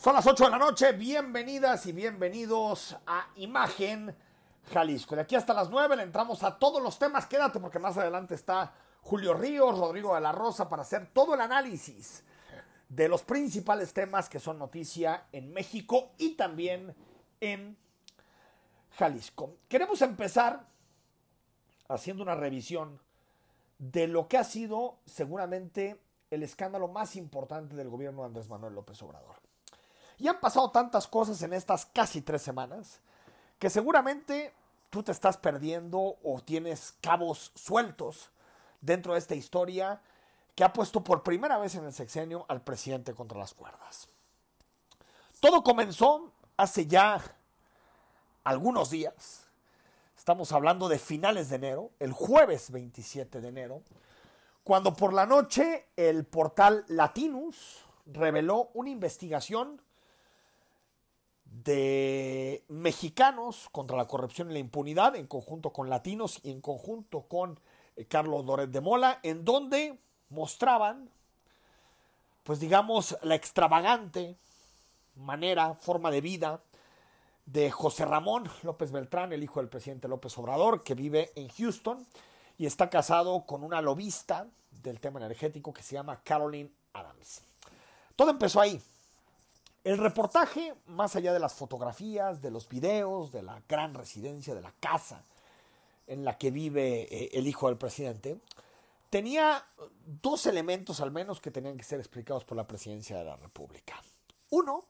Son las 8 de la noche, bienvenidas y bienvenidos a Imagen Jalisco. De aquí hasta las 9 le entramos a todos los temas, quédate porque más adelante está Julio Ríos, Rodrigo de la Rosa para hacer todo el análisis de los principales temas que son noticia en México y también en Jalisco. Queremos empezar haciendo una revisión de lo que ha sido seguramente el escándalo más importante del gobierno de Andrés Manuel López Obrador. Y han pasado tantas cosas en estas casi tres semanas que seguramente tú te estás perdiendo o tienes cabos sueltos dentro de esta historia que ha puesto por primera vez en el sexenio al presidente contra las cuerdas. Todo comenzó hace ya algunos días. Estamos hablando de finales de enero, el jueves 27 de enero, cuando por la noche el portal Latinus reveló una investigación de mexicanos contra la corrupción y la impunidad en conjunto con latinos y en conjunto con eh, Carlos Doret de Mola, en donde mostraban, pues digamos, la extravagante manera, forma de vida de José Ramón López Beltrán, el hijo del presidente López Obrador, que vive en Houston y está casado con una lobista del tema energético que se llama Caroline Adams. Todo empezó ahí. El reportaje, más allá de las fotografías, de los videos, de la gran residencia, de la casa en la que vive eh, el hijo del presidente, tenía dos elementos al menos que tenían que ser explicados por la presidencia de la República. Uno,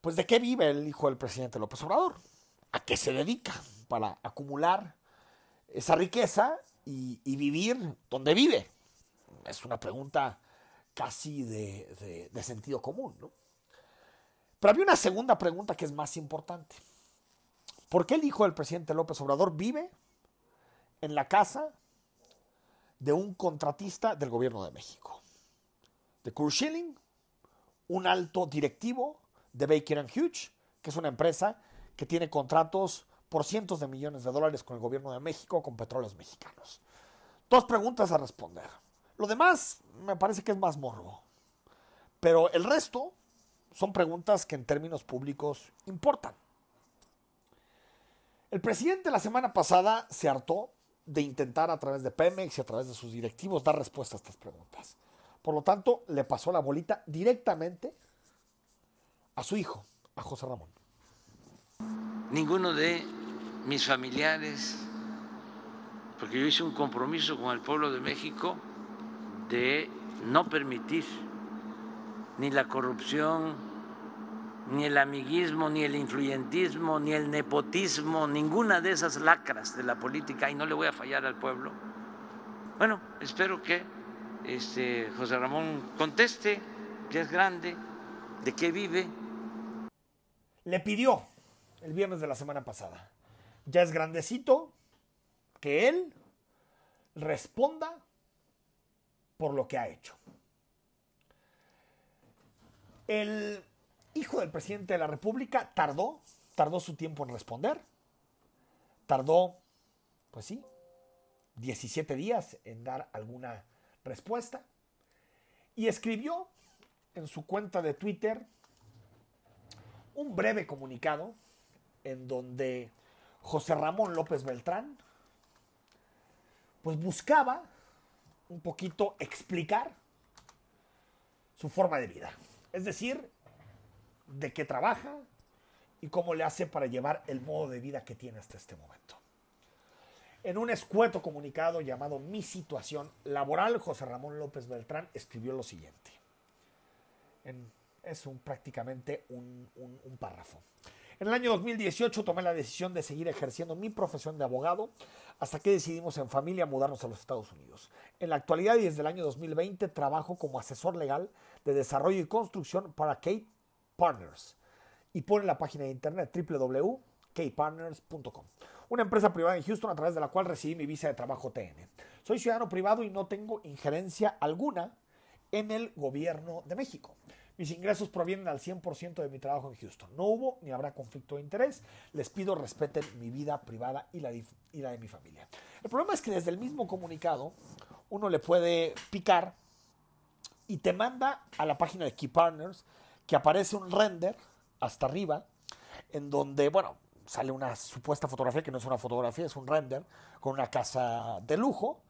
pues de qué vive el hijo del presidente López Obrador, a qué se dedica para acumular esa riqueza y, vivir donde vive. Es una pregunta casi de, sentido común, ¿no? Pero había una segunda pregunta que es más importante. ¿Por qué el hijo del presidente López Obrador vive en la casa de un contratista del gobierno de México? De Kurt Schilling, un alto directivo de Baker Hughes, que es una empresa que tiene contratos por cientos de millones de dólares con el gobierno de México, con petróleos mexicanos. Dos preguntas a responder. Lo demás me parece que es más morbo. Pero el resto son preguntas que en términos públicos importan. El presidente la semana pasada se hartó de intentar a través de Pemex y a través de sus directivos dar respuesta a estas preguntas. Por lo tanto, le pasó la bolita directamente a su hijo, a José Ramón. Ninguno de mis familiares, porque yo hice un compromiso con el pueblo de México de no permitir ni la corrupción, ni el amiguismo, ni el influyentismo, ni el nepotismo, ninguna de esas lacras de la política, y no le voy a fallar al pueblo. Bueno, espero que este, José Ramón conteste, que es grande, de qué vive, le pidió el viernes de la semana pasada. Ya es grandecito que él responda por lo que ha hecho. El hijo del presidente de la República tardó, tardó su tiempo en responder. Tardó, pues sí, 17 días en dar alguna respuesta. Y escribió en su cuenta de Twitter un breve comunicado en donde José Ramón López Beltrán pues buscaba un poquito explicar su forma de vida. Es decir, de qué trabaja y cómo le hace para llevar el modo de vida que tiene hasta este momento. En un escueto comunicado llamado Mi situación laboral, José Ramón López Beltrán escribió lo siguiente. En es un, prácticamente un, párrafo. En el año 2018 tomé la decisión de seguir ejerciendo mi profesión de abogado hasta que decidimos en familia mudarnos a los Estados Unidos. En la actualidad y desde el año 2020 trabajo como asesor legal de desarrollo y construcción para Kate Partners y pone la página de internet www.kpartners.com, una empresa privada en Houston a través de la cual recibí mi visa de trabajo TN. Soy ciudadano privado y no tengo injerencia alguna en el gobierno de México. Mis ingresos provienen al 100% de mi trabajo en Houston. No hubo ni habrá conflicto de interés. Les pido respeten mi vida privada y la, de mi familia. El problema es que desde el mismo comunicado uno le puede picar y te manda a la página de Key Partners, que aparece un render hasta arriba, en donde, bueno, sale una supuesta fotografía, que no es una fotografía, es un render, con una casa de lujo.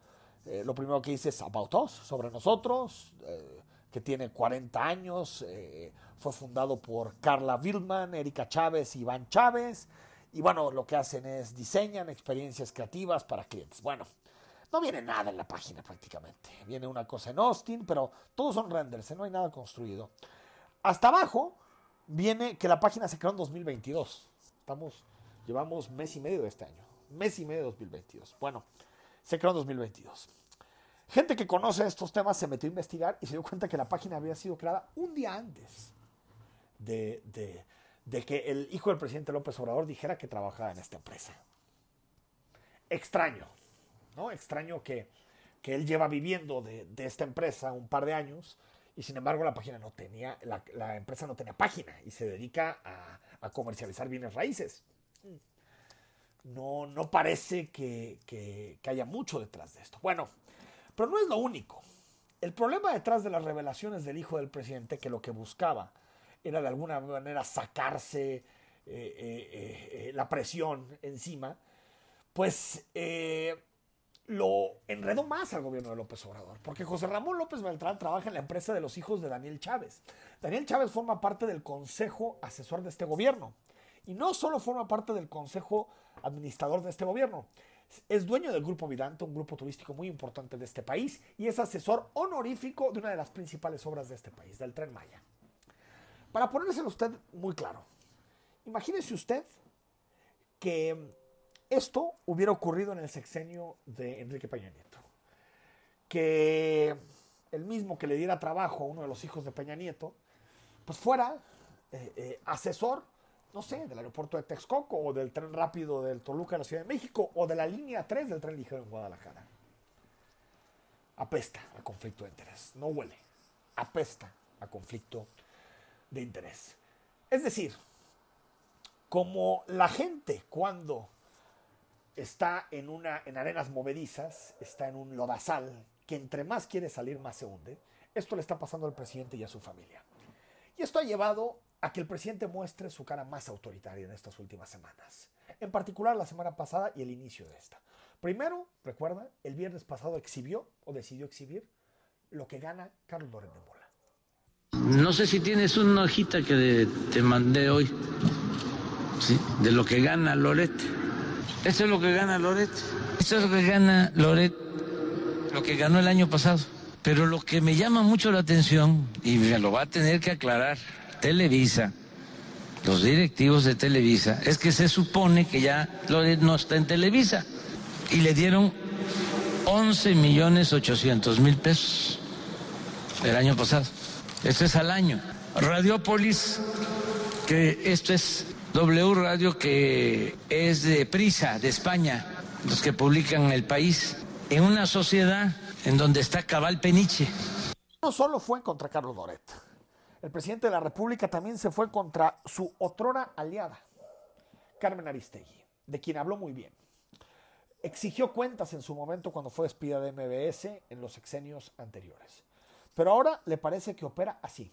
Eh, lo primero que dice es About Us, sobre nosotros, eh, que tiene 40 años, eh, fue fundado por Carla Wildman, Erika Chávez y Iván Chávez. Y bueno, lo que hacen es diseñan experiencias creativas para clientes. Bueno, no viene nada en la página prácticamente. Viene una cosa en Austin, pero todos son renders, no hay nada construido. Hasta abajo viene que la página se creó en 2022. Estamos, llevamos mes y medio de este año. Mes y medio de 2022. Bueno, se creó en 2022. Gente que conoce estos temas se metió a investigar y se dio cuenta que la página había sido creada un día antes de, que el hijo del presidente López Obrador dijera que trabajaba en esta empresa. Extraño, ¿no? Extraño que, él lleva viviendo de, esta empresa un par de años y sin embargo la página no tenía, la, empresa no tenía página y se dedica a, comercializar bienes raíces. No, no parece que, que, haya mucho detrás de esto. Bueno, pero no es lo único. El problema detrás de las revelaciones del hijo del presidente, que lo que buscaba era de alguna manera sacarse eh, eh, eh, la presión encima, pues lo enredó más al gobierno de López Obrador, porque José Ramón López Beltrán trabaja en la empresa de los hijos de Daniel Chávez. Daniel Chávez forma parte del consejo asesor de este gobierno, y no solo forma parte del consejo administrador de este gobierno, es dueño del Grupo Vidante, un grupo turístico muy importante de este país, y es asesor honorífico de una de las principales obras de este país, del Tren Maya. Para ponérselo usted muy claro, imagínese usted que esto hubiera ocurrido en el sexenio de Enrique Peña Nieto. Que el mismo que le diera trabajo a uno de los hijos de Peña Nieto, pues fuera eh, eh, asesor, no sé, del aeropuerto de Texcoco o del tren rápido del Toluca en la Ciudad de México o de la línea 3 del tren ligero en Guadalajara. Apesta a conflicto de interés, no huele, apesta a conflicto de interés. Es decir, como la gente cuando está en, una, en arenas movedizas, está en un lodazal, que entre más quiere salir, más se hunde. Esto le está pasando al presidente y a su familia. Y esto ha llevado a que el presidente muestre su cara más autoritaria en estas últimas semanas. En particular la semana pasada y el inicio de esta. Primero, recuerda, el viernes pasado exhibió o decidió exhibir lo que gana Carlos Loret de Mola. No sé si tienes una hojita que te mandé hoy, ¿sí? de lo que gana Loret. Eso es lo que gana Loret. Eso es lo que gana Loret, lo que ganó el año pasado. Pero lo que me llama mucho la atención, y me lo va a tener que aclarar Televisa, los directivos de Televisa, es que se supone que ya Loret no está en Televisa. Y le dieron 11 millones 800 mil pesos el año pasado. Eso es al año. Radiopolis, que esto es W Radio que es de Prisa, de España, los que publican El País, en una sociedad en donde está Cabal Peniche. No solo fue contra Carlos Loret, el presidente de la República también se fue contra su otrora aliada, Carmen Aristegui, de quien habló muy bien. Exigió cuentas en su momento cuando fue despida de MBS en los sexenios anteriores. Pero ahora le parece que opera así.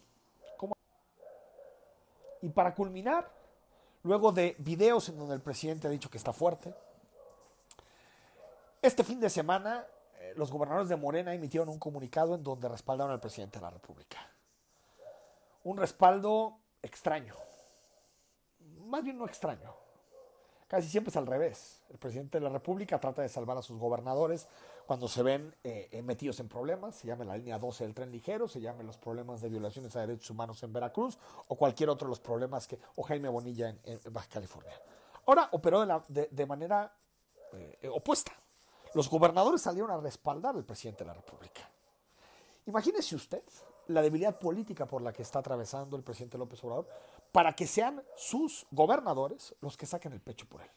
Y para culminar, luego de videos en donde el presidente ha dicho que está fuerte. Este fin de semana, eh, los gobernadores de Morena emitieron un comunicado en donde respaldaron al presidente de la República. Un respaldo extraño. Más bien no extraño. Casi siempre es al revés. El presidente de la República trata de salvar a sus gobernadores cuando se ven eh, eh, metidos en problemas, se llame la línea 12 del tren ligero, se llame los problemas de violaciones a derechos humanos en Veracruz o cualquier otro de los problemas que, o Jaime Bonilla en, Baja California. Ahora operó de, manera eh, opuesta. Los gobernadores salieron a respaldar al presidente de la República. Imagínese usted la debilidad política por la que está atravesando el presidente López Obrador para que sean sus gobernadores los que saquen el pecho por él.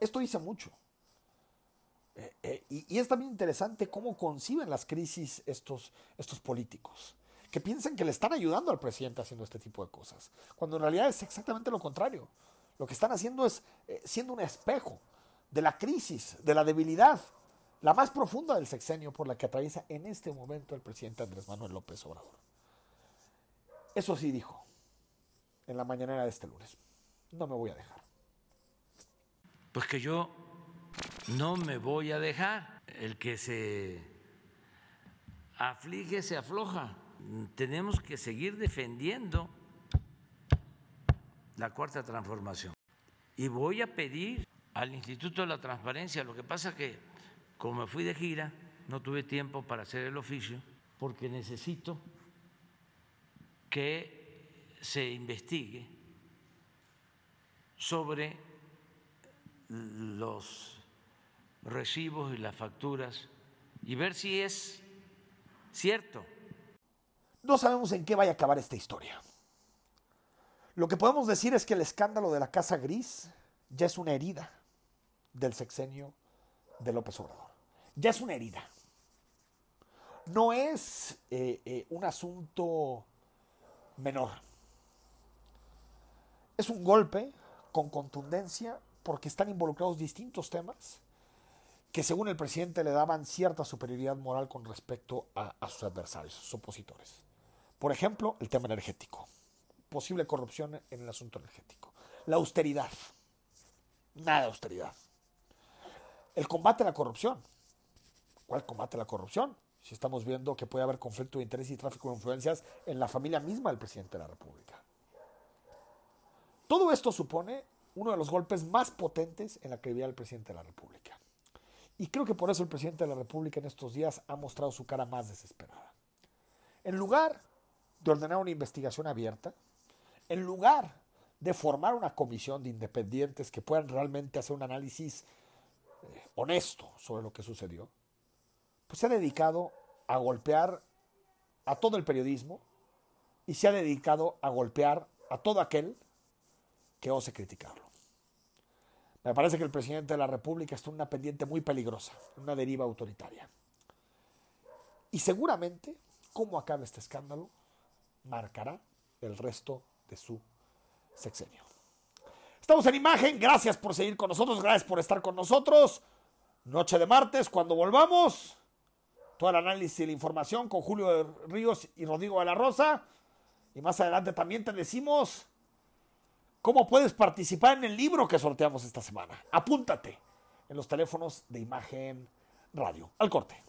Esto dice mucho. Eh, eh, y, es también interesante cómo conciben las crisis estos, estos políticos, que piensan que le están ayudando al presidente haciendo este tipo de cosas, cuando en realidad es exactamente lo contrario. Lo que están haciendo es eh, siendo un espejo de la crisis, de la debilidad, la más profunda del sexenio por la que atraviesa en este momento el presidente Andrés Manuel López Obrador. Eso sí dijo, en la mañanera de este lunes. No me voy a dejar. Pues que yo no me voy a dejar. El que se aflige se afloja. Tenemos que seguir defendiendo la cuarta transformación. Y voy a pedir al Instituto de la Transparencia, lo que pasa que como me fui de gira, no tuve tiempo para hacer el oficio, porque necesito que se investigue sobre los recibos y las facturas y ver si es cierto. No sabemos en qué vaya a acabar esta historia. Lo que podemos decir es que el escándalo de la Casa Gris ya es una herida del sexenio de López Obrador. Ya es una herida. No es eh, eh, un asunto menor. Es un golpe con contundencia porque están involucrados distintos temas que según el presidente le daban cierta superioridad moral con respecto a, sus adversarios, sus opositores. Por ejemplo, el tema energético, posible corrupción en el asunto energético, la austeridad, nada de austeridad, el combate a la corrupción. ¿Cuál combate a la corrupción? Si estamos viendo que puede haber conflicto de interés y tráfico de influencias en la familia misma del presidente de la República. Todo esto supone uno de los golpes más potentes en la credibilidad del presidente de la República. Y creo que por eso el presidente de la República en estos días ha mostrado su cara más desesperada. En lugar de ordenar una investigación abierta, en lugar de formar una comisión de independientes que puedan realmente hacer un análisis eh, honesto sobre lo que sucedió, pues se ha dedicado a golpear a todo el periodismo y se ha dedicado a golpear a todo aquel que ose criticarlo. Me parece que el presidente de la República está en una pendiente muy peligrosa, una deriva autoritaria. Y seguramente, cómo acabe este escándalo, marcará el resto de su sexenio. Estamos en imagen, gracias por seguir con nosotros, gracias por estar con nosotros. Noche de martes, cuando volvamos, todo el análisis y la información con Julio Ríos y Rodrigo de la Rosa. Y más adelante también te decimos cómo puedes participar en el libro que sorteamos esta semana. Apúntate en los teléfonos de imagen radio. Al corte.